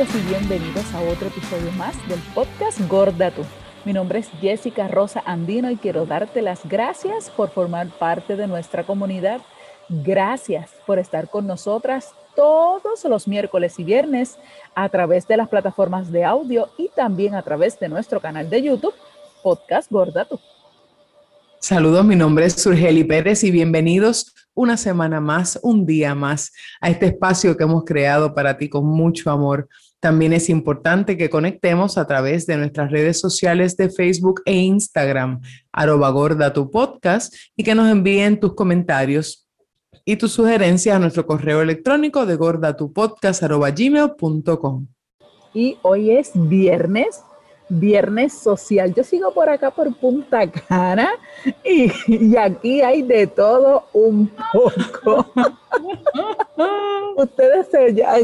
y bienvenidos a otro episodio más del podcast Gorda Tú. Mi nombre es Jessica Rosa Andino y quiero darte las gracias por formar parte de nuestra comunidad. Gracias por estar con nosotras todos los miércoles y viernes a través de las plataformas de audio y también a través de nuestro canal de YouTube, Podcast Gorda Tú. Saludos, mi nombre es Surgeli Pérez y bienvenidos una semana más, un día más a este espacio que hemos creado para ti con mucho amor. También es importante que conectemos a través de nuestras redes sociales de Facebook e Instagram, arroba gorda tu podcast, y que nos envíen tus comentarios y tus sugerencias a nuestro correo electrónico de gordatupodcast.gmail.com. Y hoy es viernes Viernes Social. Yo sigo por acá por Punta Cana y, aquí hay de todo un poco. Ustedes ya,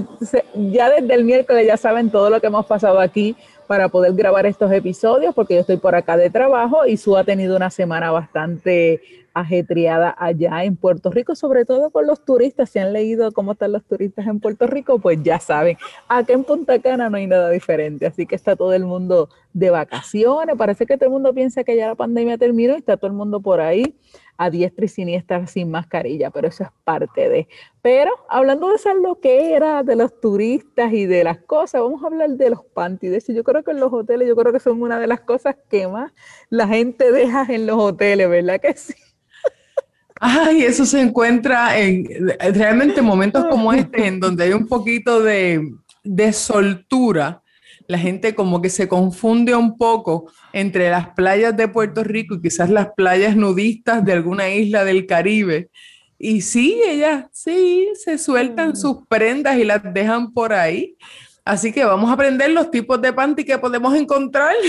ya desde el miércoles ya saben todo lo que hemos pasado aquí para poder grabar estos episodios porque yo estoy por acá de trabajo y Su ha tenido una semana bastante ajetreada allá en Puerto Rico, sobre todo con los turistas. Si han leído cómo están los turistas en Puerto Rico, pues ya saben, acá en Punta Cana no hay nada diferente, así que está todo el mundo de vacaciones. Parece que todo el mundo piensa que ya la pandemia terminó y está todo el mundo por ahí a diestra y siniestra sin mascarilla, pero eso es parte de. Pero hablando de esas loqueras, de los turistas y de las cosas, vamos a hablar de los panties. Yo creo que en los hoteles, yo creo que son una de las cosas que más la gente deja en los hoteles, ¿verdad que sí? Ay, eso se encuentra en realmente momentos como este, en donde hay un poquito de, de soltura. La gente como que se confunde un poco entre las playas de Puerto Rico y quizás las playas nudistas de alguna isla del Caribe. Y sí, ellas sí se sueltan mm. sus prendas y las dejan por ahí. Así que vamos a aprender los tipos de panty que podemos encontrar.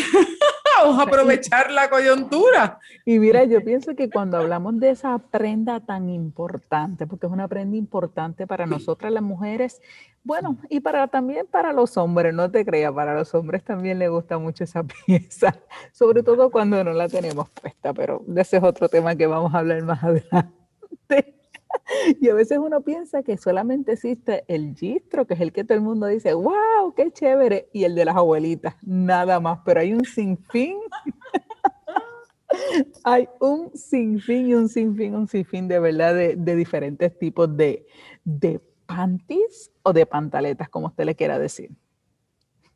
vamos a aprovechar la coyuntura. Y mira, yo pienso que cuando hablamos de esa prenda tan importante, porque es una prenda importante para nosotras las mujeres, bueno, y para también para los hombres, no te creas, para los hombres también les gusta mucho esa pieza, sobre todo cuando no la tenemos puesta, pero ese es otro tema que vamos a hablar más adelante. Y a veces uno piensa que solamente existe el gistro, que es el que todo el mundo dice, wow, qué chévere, y el de las abuelitas, nada más, pero hay un sinfín. hay un sinfín y un sinfín, un sinfín de verdad de, diferentes tipos de, de panties o de pantaletas, como usted le quiera decir.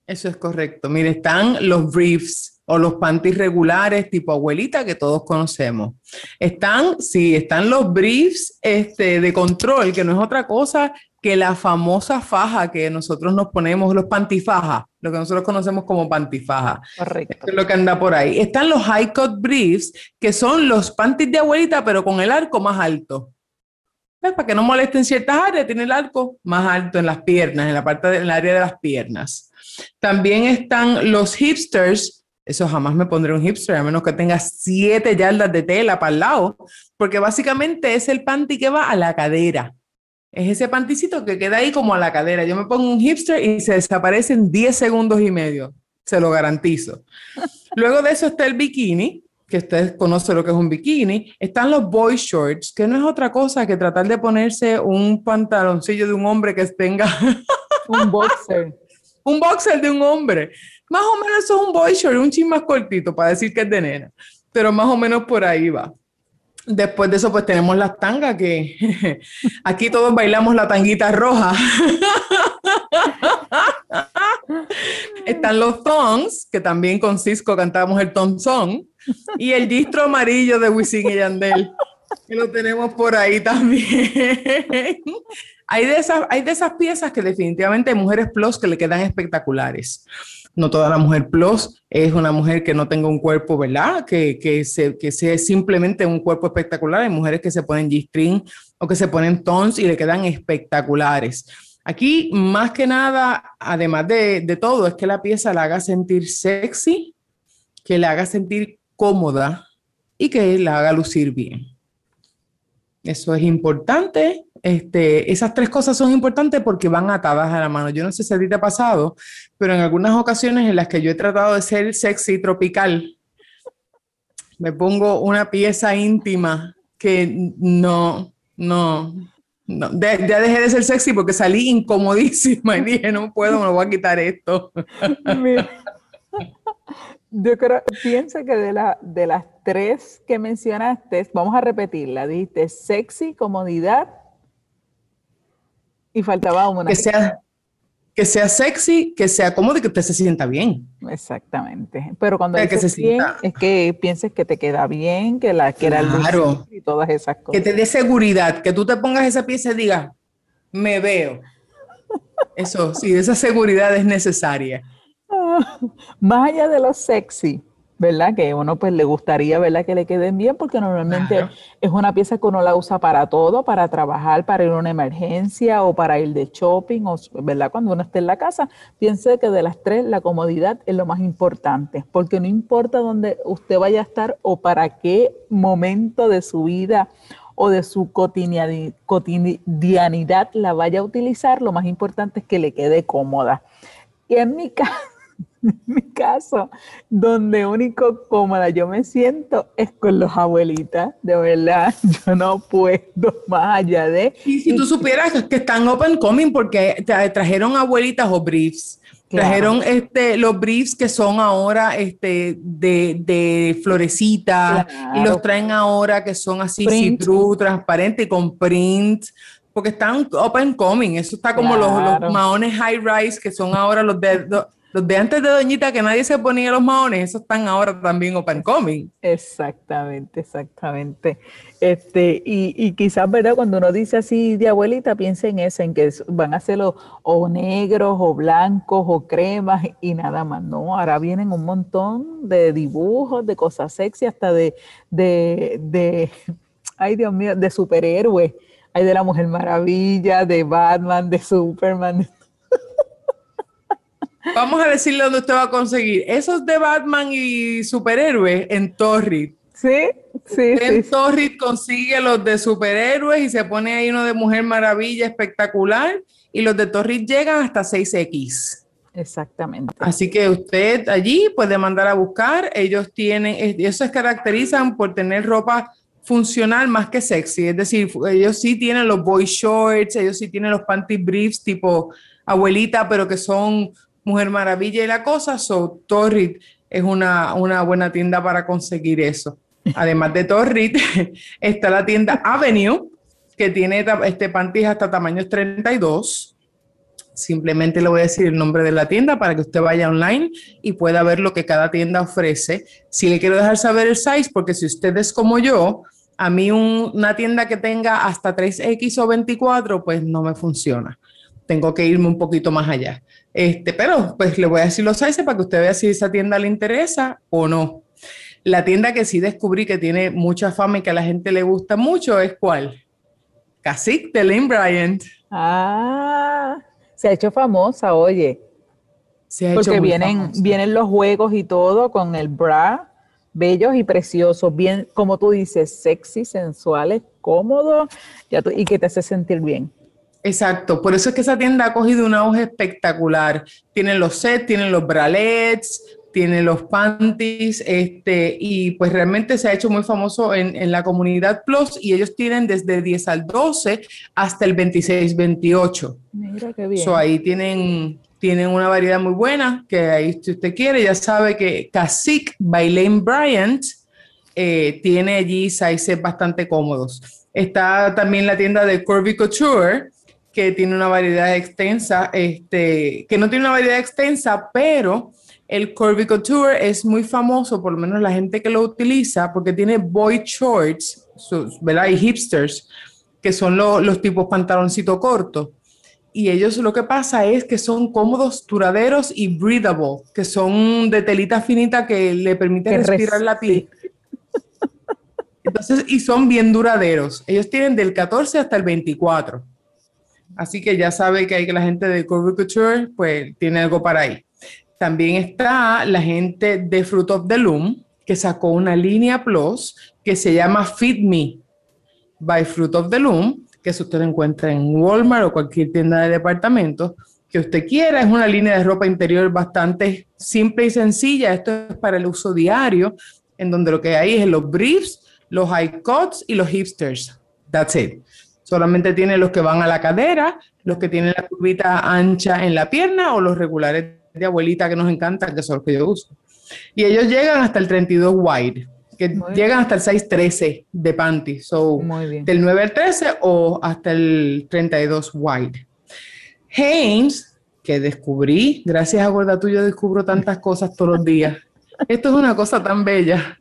Eso es correcto. Mire, están los briefs o los panties regulares tipo abuelita que todos conocemos. Están, sí, están los briefs este, de control, que no es otra cosa que la famosa faja que nosotros nos ponemos, los pantifajas, lo que nosotros conocemos como pantifaja. Correcto. es lo que anda por ahí. Están los high cut briefs, que son los panties de abuelita, pero con el arco más alto. Para que no molesten ciertas áreas, tiene el arco más alto en las piernas, en la parte del área de las piernas. También están los hipsters, eso jamás me pondré un hipster, a menos que tenga siete yardas de tela para el lado, porque básicamente es el panty que va a la cadera. Es ese panticito que queda ahí como a la cadera. Yo me pongo un hipster y se desaparece en 10 segundos y medio, se lo garantizo. Luego de eso está el bikini, que ustedes conocen lo que es un bikini. Están los boy shorts, que no es otra cosa que tratar de ponerse un pantaloncillo de un hombre que tenga... un boxer. un boxer de un hombre. Más o menos eso es un boy short, un chin más cortito para decir que es de nena, pero más o menos por ahí va. Después de eso, pues tenemos las tangas, que aquí todos bailamos la tanguita roja. Están los thongs, que también con Cisco cantamos el ton song, y el distro amarillo de Wisin y Yandel, que lo tenemos por ahí también. hay, de esas, hay de esas piezas que definitivamente hay mujeres plus que le quedan espectaculares no toda la mujer plus es una mujer que no tenga un cuerpo, ¿verdad? Que, que, se, que sea simplemente un cuerpo espectacular. Hay mujeres que se ponen G-string o que se ponen tons y le quedan espectaculares. Aquí, más que nada, además de, de todo, es que la pieza la haga sentir sexy, que la haga sentir cómoda y que la haga lucir bien. Eso es importante este, esas tres cosas son importantes porque van atadas a la mano. Yo no sé si a ti te ha pasado, pero en algunas ocasiones en las que yo he tratado de ser sexy tropical, me pongo una pieza íntima que no, no, No, ya dejé de ser sexy porque salí incomodísima y dije, no puedo, me voy a quitar esto. yo creo, pienso que de, la, de las tres que mencionaste, vamos a repetirla, dijiste sexy, comodidad y faltaba una. Que sea, que sea sexy, que sea cómodo y que usted se sienta bien. Exactamente. Pero cuando que se bien, es que pienses que te queda bien, que la que claro. y todas esas cosas. Que te dé seguridad, que tú te pongas esa pieza y digas, me veo. Eso, sí, esa seguridad es necesaria. Más allá de lo sexy, ¿verdad? Que uno pues le gustaría, ¿verdad? Que le queden bien porque normalmente es una pieza que uno la usa para todo, para trabajar, para ir a una emergencia o para ir de shopping, o, ¿verdad? Cuando uno esté en la casa, piense que de las tres la comodidad es lo más importante, porque no importa dónde usted vaya a estar o para qué momento de su vida o de su cotidianidad la vaya a utilizar, lo más importante es que le quede cómoda. Y en mi caso, mi caso, donde único cómoda yo me siento es con los abuelitas, de verdad, yo no puedo más allá de... Y si tú supieras que están open coming porque trajeron abuelitas o briefs, trajeron este, los briefs que son ahora este, de, de florecita y los traen ahora que son así see transparente con print porque están open coming, eso está como los, los maones high rise que son ahora los de los de antes de Doñita, que nadie se ponía los maones, esos están ahora también open coming. Exactamente, exactamente. Este, y, y quizás, ¿verdad? Cuando uno dice así de abuelita, piensa en eso, en que van a ser o negros, o blancos, o cremas, y nada más. No, ahora vienen un montón de dibujos, de cosas sexy, hasta de, de, de ay Dios mío, de superhéroes. Hay de la Mujer Maravilla, de Batman, de Superman, Vamos a decirle dónde usted va a conseguir. Esos de Batman y superhéroes en Torrid. Sí, sí. En Torrid consigue los de superhéroes y se pone ahí uno de Mujer Maravilla espectacular. Y los de Torrid llegan hasta 6X. Exactamente. Así que usted allí puede mandar a buscar. Ellos tienen, ellos se caracterizan por tener ropa funcional más que sexy. Es decir, ellos sí tienen los boy shorts, ellos sí tienen los panty briefs tipo abuelita, pero que son Mujer Maravilla y la cosa, so Torrid es una, una buena tienda para conseguir eso. Además de Torrid, está la tienda Avenue, que tiene este panties hasta tamaños 32. Simplemente le voy a decir el nombre de la tienda para que usted vaya online y pueda ver lo que cada tienda ofrece. Si le quiero dejar saber el size, porque si usted es como yo, a mí una tienda que tenga hasta 3X o 24, pues no me funciona. Tengo que irme un poquito más allá. Este, pero pues le voy a decir los sizes para que usted vea si esa tienda le interesa o no. La tienda que sí descubrí que tiene mucha fama y que a la gente le gusta mucho es cuál? Cacique de Lynn Bryant. Ah, se ha hecho famosa, oye. Se ha Porque vienen, vienen los juegos y todo con el bra, bellos y preciosos, bien, como tú dices, sexy, sensuales, cómodos y que te hace sentir bien. Exacto, por eso es que esa tienda ha cogido una hoja espectacular. Tienen los sets, tienen los bralets, tienen los panties, este, y pues realmente se ha hecho muy famoso en, la comunidad Plus y ellos tienen desde 10 al 12 hasta el 26-28. Mira qué bien. So, ahí tienen, tienen una variedad muy buena, que ahí si usted quiere, ya sabe que Cacique by Lane Bryant eh, tiene allí sizes bastante cómodos. Está también la tienda de Corby Couture, que tiene una variedad extensa, este, que no tiene una variedad extensa, pero el Corby Couture es muy famoso, por lo menos la gente que lo utiliza, porque tiene boy shorts, ¿verdad? Y hipsters, que son los tipos pantaloncito corto. Y ellos lo que pasa es que son cómodos, duraderos y breathable, que son de telita finita que le permite respirar la piel. Entonces, y son bien duraderos. Ellos tienen del 14 hasta el 24. Así que ya sabe que hay que la gente de Couture, pues tiene algo para ahí. También está la gente de Fruit of the Loom, que sacó una línea Plus que se llama Fit Me by Fruit of the Loom, que si usted encuentra en Walmart o cualquier tienda de departamentos que usted quiera. Es una línea de ropa interior bastante simple y sencilla. Esto es para el uso diario, en donde lo que hay es los briefs, los high cuts y los hipsters. That's it Solamente tiene los que van a la cadera, los que tienen la curvita ancha en la pierna o los regulares de abuelita que nos encantan, que son los que yo uso. Y ellos llegan hasta el 32 wide, que llegan hasta el 613 de panty. So, del 9 al 13 o hasta el 32 wide. Hanes, que descubrí, gracias a Gorda Tuyo descubro tantas cosas todos los días. Esto es una cosa tan bella.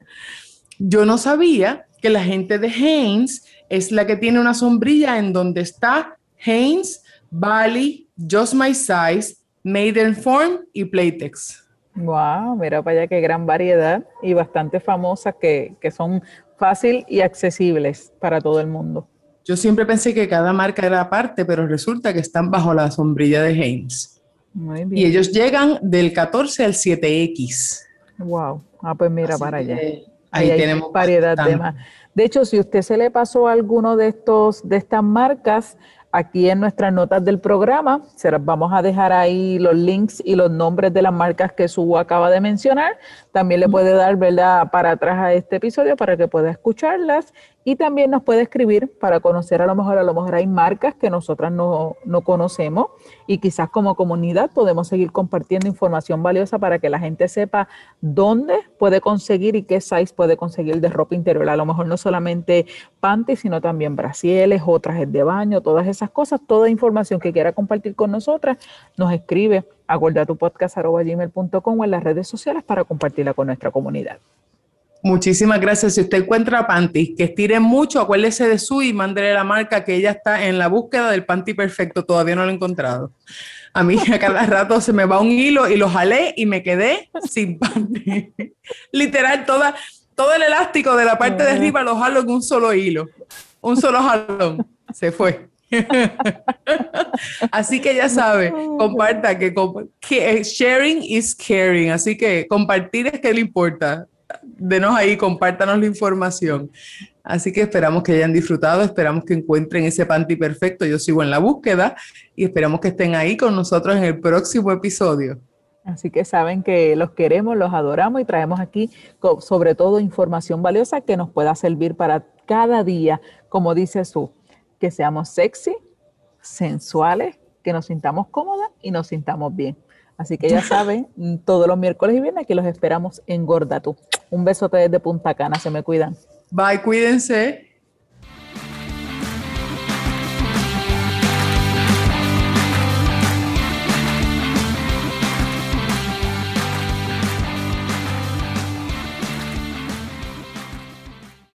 Yo no sabía que la gente de Hanes es la que tiene una sombrilla en donde está Hanes, Bali, Just My Size, Maiden Form y Playtex. Wow, mira para allá qué gran variedad y bastante famosas que, que son fácil y accesibles para todo el mundo. Yo siempre pensé que cada marca era aparte, pero resulta que están bajo la sombrilla de Hanes. Muy bien. Y ellos llegan del 14 al 7X. Wow. Ah, pues mira para allá. Ahí, tenemos variedad de más. De hecho, si usted se le pasó alguno de estos de estas marcas, aquí en nuestras notas del programa, se las vamos a dejar ahí los links y los nombres de las marcas que Su acaba de mencionar. También le puede dar, ¿verdad?, para atrás a este episodio para que pueda escucharlas y también nos puede escribir para conocer a lo mejor, a lo mejor hay marcas que nosotras no, no, conocemos y quizás como comunidad podemos seguir compartiendo información valiosa para que la gente sepa dónde puede conseguir y qué size puede conseguir de ropa interior. A lo mejor no solamente panty, sino también brasieles o trajes de baño, todas esas cosas, toda información que quiera compartir con nosotras, nos escribe a gmail.com o en las redes sociales para compartirla con nuestra comunidad. Muchísimas gracias. Si usted encuentra panty que estiren mucho, acuérdese de su y mándele la marca que ella está en la búsqueda del panty perfecto. Todavía no lo he encontrado. A mí a cada rato se me va un hilo y lo jalé y me quedé sin panty. Literal, toda, todo el elástico de la parte de arriba lo jalo en un solo hilo. Un solo jalón. Se fue. Así que ya sabe, comparta que, que sharing is caring. Así que compartir es que le importa denos ahí, compártanos la información. Así que esperamos que hayan disfrutado, esperamos que encuentren ese panty perfecto. Yo sigo en la búsqueda y esperamos que estén ahí con nosotros en el próximo episodio. Así que saben que los queremos, los adoramos y traemos aquí sobre todo información valiosa que nos pueda servir para cada día, como dice su, que seamos sexy, sensuales, que nos sintamos cómodas y nos sintamos bien. Así que ya saben, todos los miércoles y viernes aquí los esperamos en Gorda Tú. Un besote desde Punta Cana, se me cuidan. Bye, cuídense.